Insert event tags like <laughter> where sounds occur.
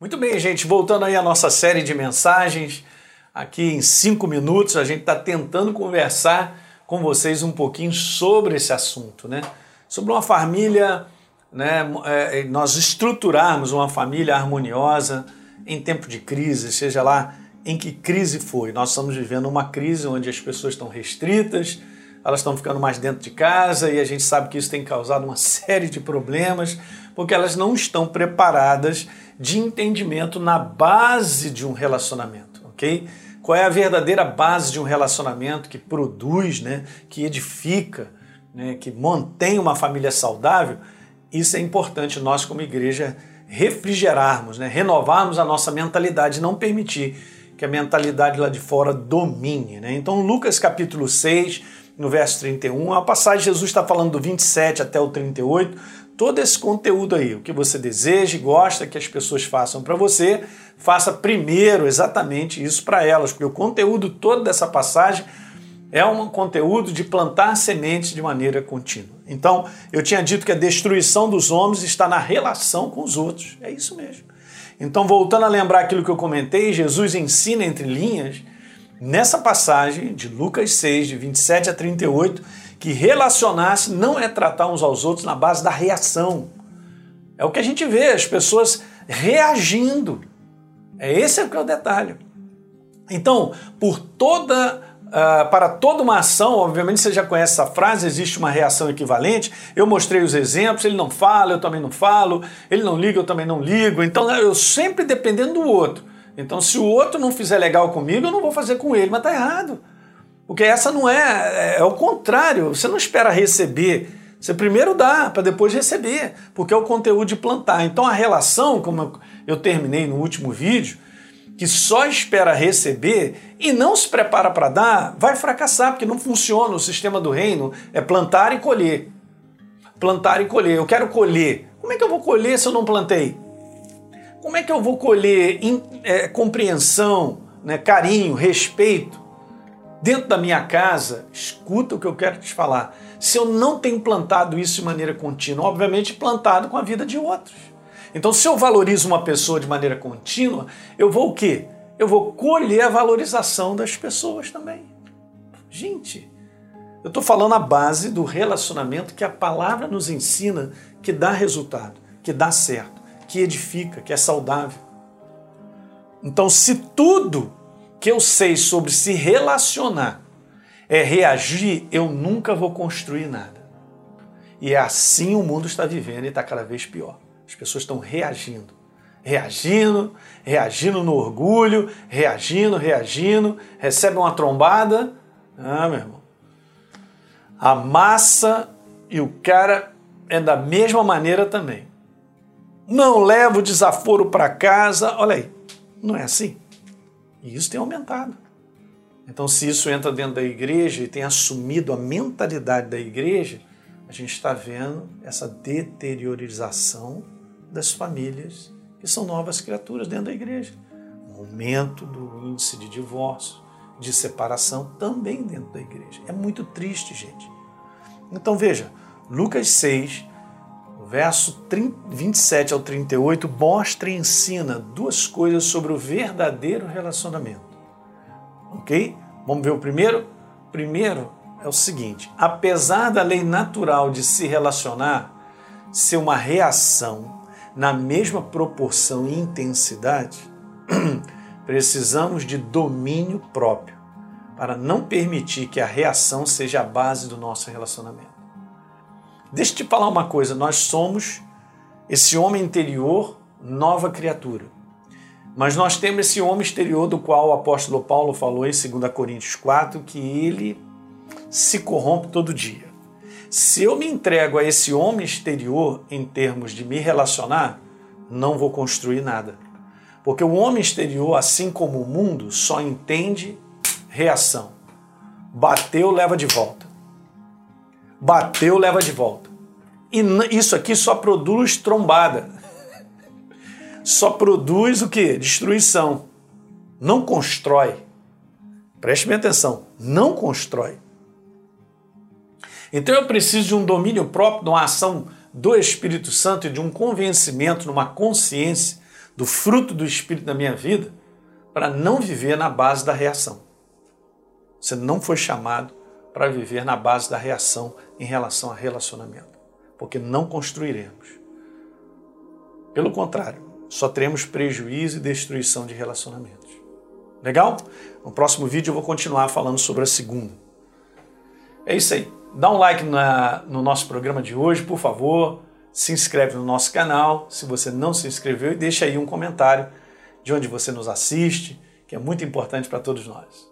Muito bem, gente, voltando aí à nossa série de mensagens, aqui em cinco minutos a gente está tentando conversar com vocês um pouquinho sobre esse assunto, né? Sobre uma família, né? É, nós estruturarmos uma família harmoniosa em tempo de crise, seja lá em que crise foi. Nós estamos vivendo uma crise onde as pessoas estão restritas, elas estão ficando mais dentro de casa e a gente sabe que isso tem causado uma <laughs> série de problemas porque elas não estão preparadas de entendimento na base de um relacionamento, ok? Qual é a verdadeira base de um relacionamento que produz, né, que edifica, né, que mantém uma família saudável? Isso é importante nós como igreja refrigerarmos, né, renovarmos a nossa mentalidade, não permitir que a mentalidade lá de fora domine. Né? Então, Lucas capítulo 6, no verso 31, a passagem Jesus está falando do 27 até o 38, todo esse conteúdo aí, o que você deseja e gosta que as pessoas façam para você, faça primeiro exatamente isso para elas, porque o conteúdo todo dessa passagem é um conteúdo de plantar sementes de maneira contínua. Então, eu tinha dito que a destruição dos homens está na relação com os outros. É isso mesmo. Então, voltando a lembrar aquilo que eu comentei, Jesus ensina entre linhas, nessa passagem de Lucas 6, de 27 a 38, que relacionar-se não é tratar uns aos outros na base da reação. É o que a gente vê, as pessoas reagindo. É esse é que é o detalhe. Então, por toda Uh, para toda uma ação, obviamente você já conhece essa frase, existe uma reação equivalente. Eu mostrei os exemplos, ele não fala, eu também não falo, ele não liga, eu também não ligo. Então eu sempre dependendo do outro. Então, se o outro não fizer legal comigo, eu não vou fazer com ele, mas tá errado. Porque essa não é, é, é o contrário. Você não espera receber. Você primeiro dá para depois receber, porque é o conteúdo de plantar. Então a relação, como eu terminei no último vídeo, que só espera receber e não se prepara para dar, vai fracassar, porque não funciona. O sistema do reino é plantar e colher. Plantar e colher. Eu quero colher. Como é que eu vou colher se eu não plantei? Como é que eu vou colher é, compreensão, né, carinho, respeito? dentro da minha casa, escuta o que eu quero te falar. Se eu não tenho plantado isso de maneira contínua, obviamente plantado com a vida de outros. Então, se eu valorizo uma pessoa de maneira contínua, eu vou o quê? Eu vou colher a valorização das pessoas também. Gente, eu estou falando a base do relacionamento que a palavra nos ensina que dá resultado, que dá certo, que edifica, que é saudável. Então, se tudo que eu sei sobre se relacionar é reagir, eu nunca vou construir nada. E é assim o mundo está vivendo e está cada vez pior. As pessoas estão reagindo. Reagindo, reagindo no orgulho, reagindo, reagindo, recebe uma trombada. Ah, meu irmão. A massa e o cara é da mesma maneira também. Não leva o desaforo para casa. Olha aí, não é assim? E isso tem aumentado. Então, se isso entra dentro da igreja e tem assumido a mentalidade da igreja, a gente está vendo essa deteriorização das famílias que são novas criaturas dentro da igreja. Um aumento do índice de divórcio, de separação também dentro da igreja. É muito triste, gente. Então veja, Lucas 6, verso 27 ao 38 mostra e ensina duas coisas sobre o verdadeiro relacionamento. Ok? Vamos ver o primeiro? Primeiro é o seguinte: apesar da lei natural de se relacionar ser uma reação na mesma proporção e intensidade, <clears throat> precisamos de domínio próprio para não permitir que a reação seja a base do nosso relacionamento. Deixa eu te falar uma coisa: nós somos esse homem interior, nova criatura. Mas nós temos esse homem exterior do qual o apóstolo Paulo falou em 2 Coríntios 4 que ele se corrompe todo dia. Se eu me entrego a esse homem exterior em termos de me relacionar, não vou construir nada. Porque o homem exterior, assim como o mundo, só entende reação. Bateu, leva de volta bateu, leva de volta. E isso aqui só produz trombada. <laughs> Só produz o que? Destruição. Não constrói. Preste bem atenção. Não constrói. Então eu preciso de um domínio próprio, de uma ação do Espírito Santo e de um convencimento, numa consciência do fruto do Espírito na minha vida para não viver na base da reação. Você não foi chamado para viver na base da reação em relação a relacionamento, porque não construiremos. Pelo contrário, só teremos prejuízo e destruição de relacionamentos. Legal? No próximo vídeo eu vou continuar falando sobre a segunda. É isso aí. Dá um like na, no nosso programa de hoje, por favor. Se inscreve no nosso canal, se você não se inscreveu, e deixa aí um comentário de onde você nos assiste, que é muito importante para todos nós.